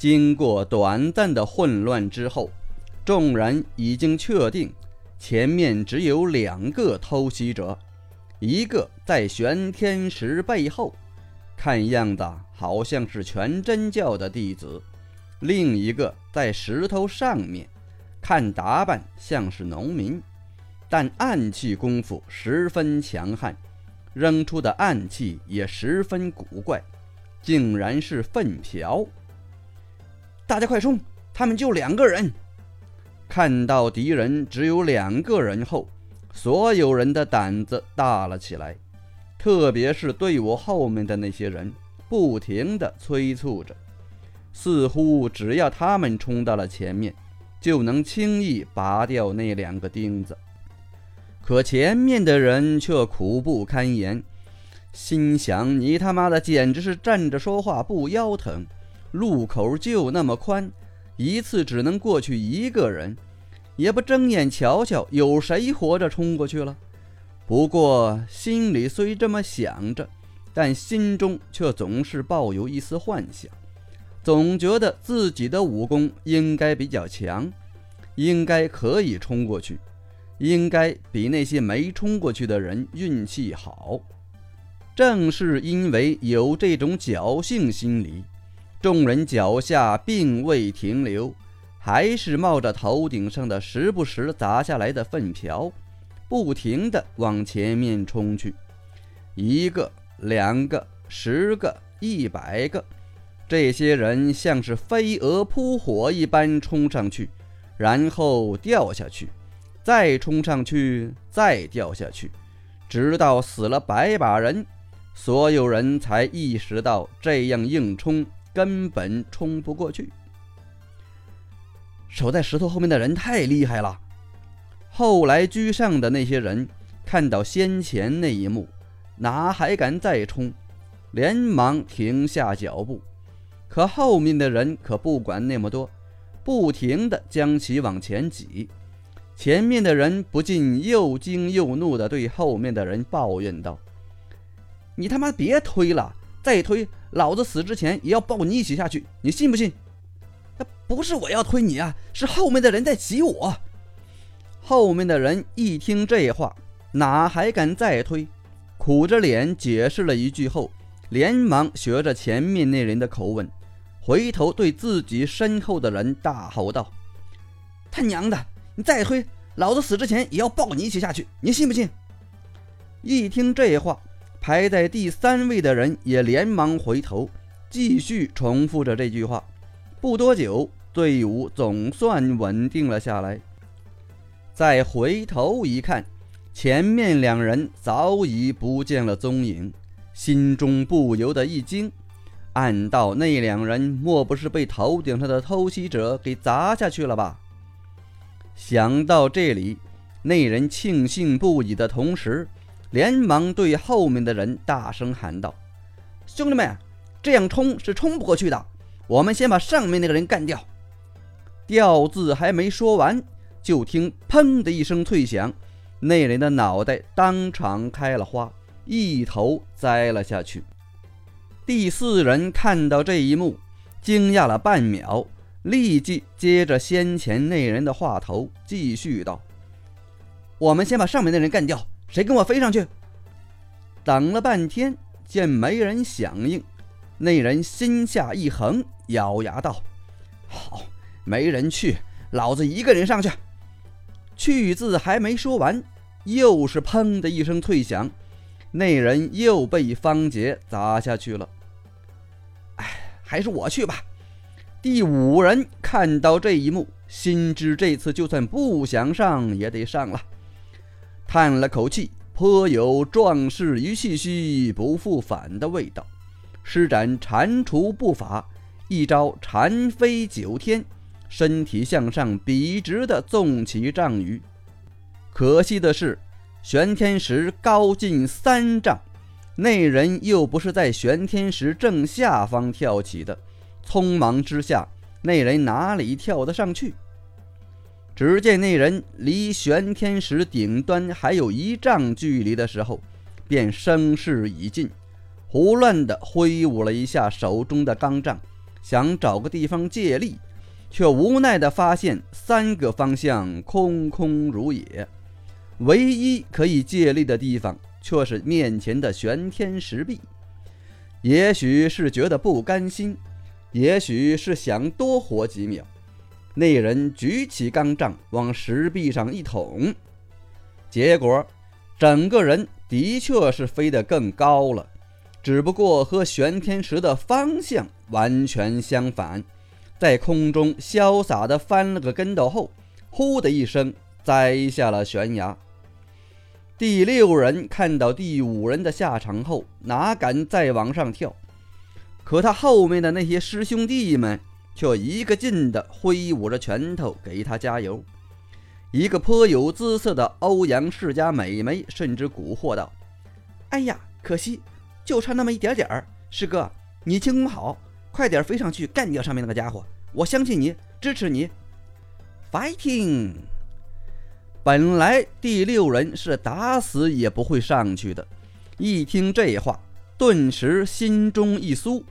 经过短暂的混乱之后，众人已经确定前面只有两个偷袭者，一个在玄天石背后，看样子好像是全真教的弟子；另一个在石头上面，看打扮像是农民，但暗器功夫十分强悍，扔出的暗器也十分古怪，竟然是粪瓢。大家快冲！他们就两个人。看到敌人只有两个人后，所有人的胆子大了起来，特别是队伍后面的那些人，不停地催促着，似乎只要他们冲到了前面，就能轻易拔掉那两个钉子。可前面的人却苦不堪言，心想：“你他妈的简直是站着说话不腰疼！”路口就那么宽，一次只能过去一个人，也不睁眼瞧瞧有谁活着冲过去了。不过心里虽这么想着，但心中却总是抱有一丝幻想，总觉得自己的武功应该比较强，应该可以冲过去，应该比那些没冲过去的人运气好。正是因为有这种侥幸心理。众人脚下并未停留，还是冒着头顶上的时不时砸下来的粪瓢，不停地往前面冲去。一个、两个、十个、一百个，这些人像是飞蛾扑火一般冲上去，然后掉下去，再冲上去，再掉下去，直到死了百把人，所有人才意识到这样硬冲。根本冲不过去。守在石头后面的人太厉害了。后来居上的那些人看到先前那一幕，哪还敢再冲？连忙停下脚步。可后面的人可不管那么多，不停地将其往前挤。前面的人不禁又惊又怒地对后面的人抱怨道：“你他妈别推了，再推！”老子死之前也要抱你一起下去，你信不信？不是我要推你啊，是后面的人在挤我。后面的人一听这话，哪还敢再推？苦着脸解释了一句后，连忙学着前面那人的口吻，回头对自己身后的人大吼道：“他娘的，你再推，老子死之前也要抱你一起下去，你信不信？”一听这话。排在第三位的人也连忙回头，继续重复着这句话。不多久，队伍总算稳定了下来。再回头一看，前面两人早已不见了踪影，心中不由得一惊，暗道：那两人莫不是被头顶上的偷袭者给砸下去了吧？想到这里，那人庆幸不已的同时。连忙对后面的人大声喊道：“兄弟们，这样冲是冲不过去的，我们先把上面那个人干掉。”调字还没说完，就听“砰”的一声脆响，那人的脑袋当场开了花，一头栽了下去。第四人看到这一幕，惊讶了半秒，立即接着先前那人的话头，继续道：“我们先把上面那人干掉。”谁跟我飞上去？等了半天，见没人响应，那人心下一横，咬牙道：“好，没人去，老子一个人上去。”去字还没说完，又是砰的一声脆响，那人又被方杰砸下去了。哎，还是我去吧。第五人看到这一幕，心知这次就算不想上也得上了。叹了口气，颇有壮士一去兮不复返的味道。施展蟾蜍步法，一招蟾飞九天，身体向上笔直的纵起丈余。可惜的是，玄天石高近三丈，那人又不是在玄天石正下方跳起的，匆忙之下，那人哪里跳得上去？只见那人离玄天石顶端还有一丈距离的时候，便声势已尽，胡乱地挥舞了一下手中的钢杖，想找个地方借力，却无奈地发现三个方向空空如也，唯一可以借力的地方却是面前的玄天石壁。也许是觉得不甘心，也许是想多活几秒，那人举起钢杖往石壁上一捅，结果整个人的确是飞得更高了。只不过和玄天石的方向完全相反，在空中潇洒地翻了个跟斗后，呼的一声栽下了悬崖。第六人看到第五人的下场后，哪敢再往上跳？可他后面的那些师兄弟们却一个劲地挥舞着拳头给他加油。一个颇有姿色的欧阳世家美眉甚至蛊惑道：“哎呀，可惜！”就差那么一点点儿，师哥，你轻功好，快点飞上去干掉上面那个家伙！我相信你，支持你，fighting！本来第六人是打死也不会上去的，一听这话，顿时心中一酥，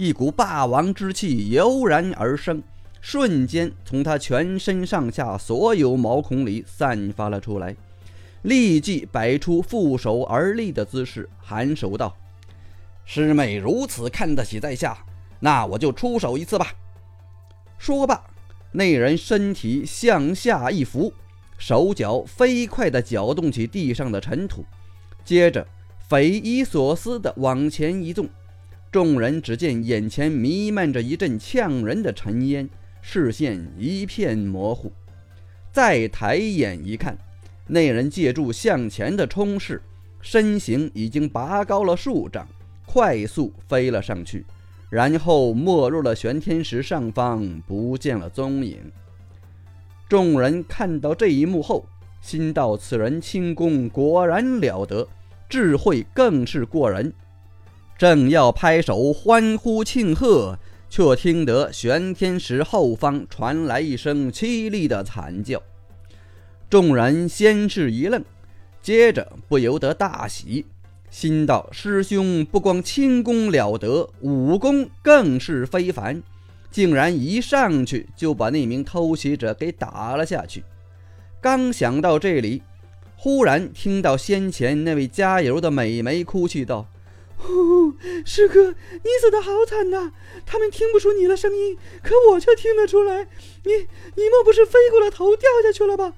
一股霸王之气油然而生，瞬间从他全身上下所有毛孔里散发了出来，立即摆出负手而立的姿势，颔首道。师妹如此看得起在下，那我就出手一次吧。说罢，那人身体向下一伏，手脚飞快地搅动起地上的尘土，接着匪夷所思地往前一纵。众人只见眼前弥漫着一阵呛人的尘烟，视线一片模糊。再抬眼一看，那人借助向前的冲势，身形已经拔高了数丈。快速飞了上去，然后没入了玄天石上方，不见了踪影。众人看到这一幕后，心道此人轻功果然了得，智慧更是过人。正要拍手欢呼庆贺，却听得玄天石后方传来一声凄厉的惨叫。众人先是一愣，接着不由得大喜。心道师兄不光轻功了得，武功更是非凡，竟然一上去就把那名偷袭者给打了下去。刚想到这里，忽然听到先前那位加油的美眉哭泣道：“哦，师哥，你死的好惨呐！他们听不出你的声音，可我却听得出来。你你莫不是飞过了头掉下去了吧？”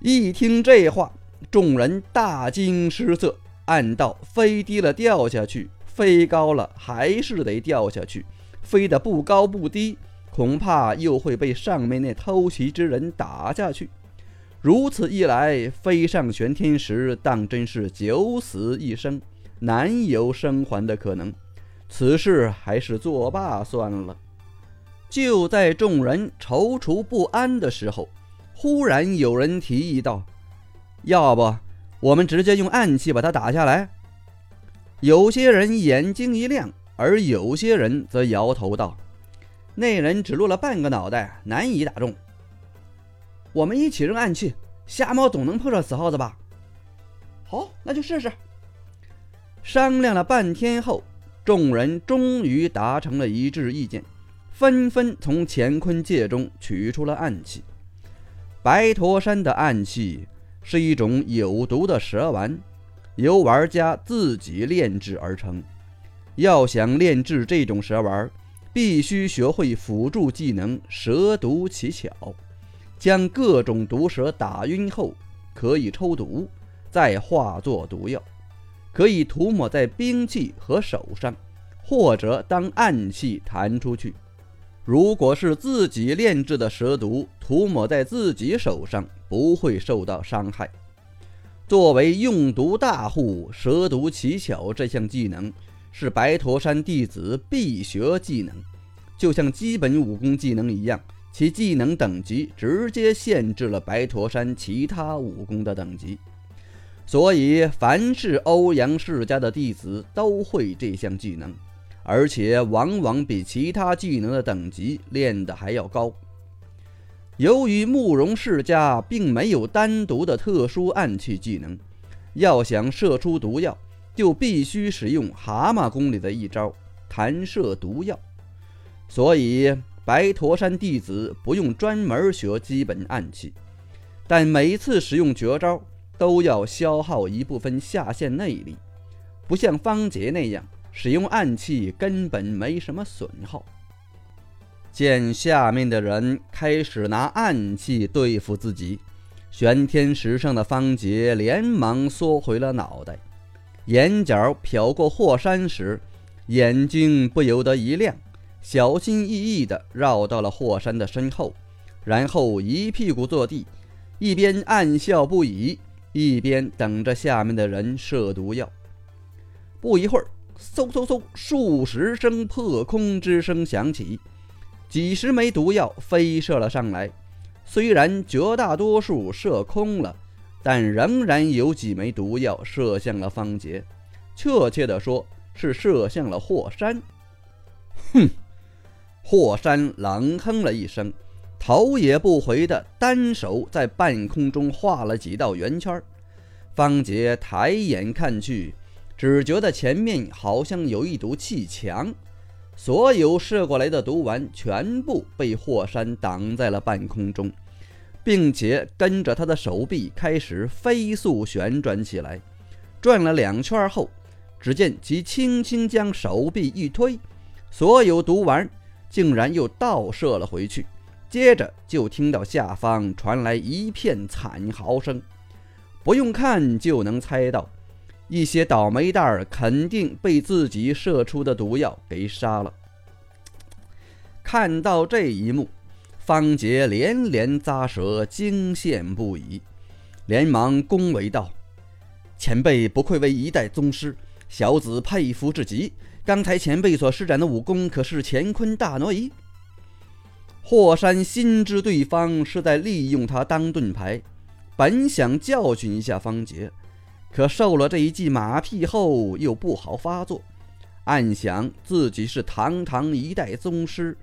一听这话，众人大惊失色。暗道飞低了掉下去，飞高了还是得掉下去，飞得不高不低，恐怕又会被上面那偷袭之人打下去。如此一来，飞上玄天石当真是九死一生，难有生还的可能。此事还是作罢算了。就在众人踌躇不安的时候，忽然有人提议道：“要不……”我们直接用暗器把他打下来。有些人眼睛一亮，而有些人则摇头道：“那人只露了半个脑袋，难以打中。我们一起扔暗器，瞎猫总能碰上死耗子吧？”好，那就试试。商量了半天后，众人终于达成了一致意见，纷纷从乾坤界中取出了暗器。白驼山的暗器。是一种有毒的蛇丸，由玩家自己炼制而成。要想炼制这种蛇丸，必须学会辅助技能“蛇毒奇巧”，将各种毒蛇打晕后，可以抽毒，再化作毒药，可以涂抹在兵器和手上，或者当暗器弹出去。如果是自己炼制的蛇毒，涂抹在自己手上不会受到伤害。作为用毒大户，蛇毒奇巧这项技能是白驼山弟子必学技能，就像基本武功技能一样，其技能等级直接限制了白驼山其他武功的等级。所以，凡是欧阳世家的弟子都会这项技能。而且往往比其他技能的等级练得还要高。由于慕容世家并没有单独的特殊暗器技能，要想射出毒药，就必须使用蛤蟆功里的一招弹射毒药。所以白驼山弟子不用专门学基本暗器，但每次使用绝招都要消耗一部分下限内力，不像方杰那样使用暗器根本没什么损耗。见下面的人开始拿暗器对付自己，玄天石上的方杰连忙缩回了脑袋，眼角瞟过霍山时，眼睛不由得一亮。小心翼翼地绕到了霍山的身后，然后一屁股坐地，一边暗笑不已，一边等着下面的人射毒药。不一会儿，嗖嗖嗖，数十声破空之声响起，几十枚毒药飞射了上来。虽然绝大多数射空了，但仍然有几枚毒药射向了方杰，确切地说，是射向了霍山。哼！霍山冷哼了一声，头也不回的单手在半空中画了几道圆圈。方杰抬眼看去，只觉得前面好像有一堵气墙，所有射过来的毒丸全部被霍山挡在了半空中，并且跟着他的手臂开始飞速旋转起来。转了两圈后，只见其轻轻将手臂一推，所有毒丸。竟然又倒射了回去，接着就听到下方传来一片惨嚎声。不用看就能猜到，一些倒霉蛋儿肯定被自己射出的毒药给杀了。看到这一幕，方杰连连咂舌，惊羡不已，连忙恭维道：“前辈不愧为一代宗师，小子佩服至极。”刚才前辈所施展的武功可是乾坤大挪移？霍山心知对方是在利用他当盾牌，本想教训一下方杰，可受了这一记马屁后又不好发作，暗想自己是堂堂一代宗师，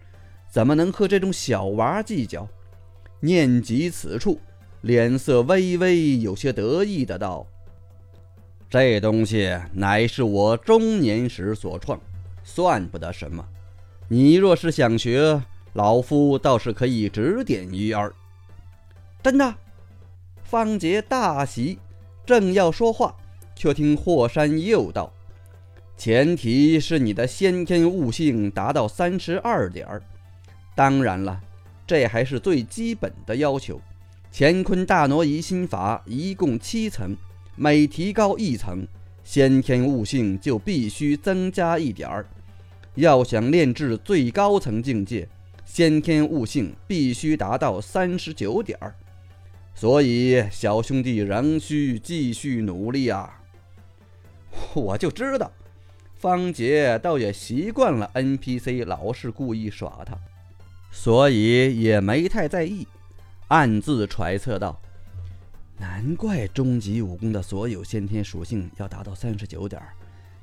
怎么能和这种小娃计较？念及此处，脸色微微有些得意的道。这东西乃是我中年时所创，算不得什么。你若是想学，老夫倒是可以指点一二。真的？方杰大喜，正要说话，却听霍山又道：“前提是你的先天悟性达到三十二点儿。当然了，这还是最基本的要求。乾坤大挪移心法一共七层。”每提高一层，先天悟性就必须增加一点儿。要想练至最高层境界，先天悟性必须达到三十九点儿。所以，小兄弟仍需继续努力啊！我就知道，方杰倒也习惯了 NPC 老是故意耍他，所以也没太在意，暗自揣测道。难怪终极武功的所有先天属性要达到三十九点儿，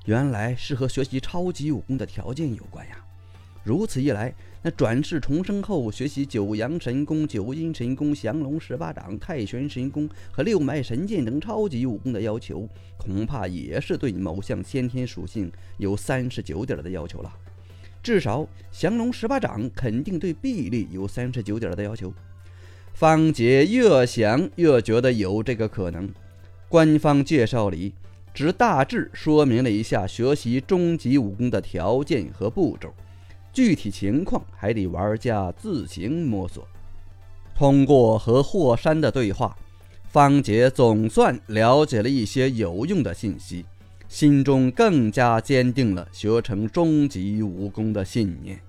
原来是和学习超级武功的条件有关呀！如此一来，那转世重生后学习九阳神功、九阴神功、降龙十八掌、太玄神功和六脉神剑等超级武功的要求，恐怕也是对某项先天属性有三十九点的要求了。至少降龙十八掌肯定对臂力有三十九点的要求。方杰越想越觉得有这个可能。官方介绍里只大致说明了一下学习终极武功的条件和步骤，具体情况还得玩家自行摸索。通过和霍山的对话，方杰总算了解了一些有用的信息，心中更加坚定了学成终极武功的信念。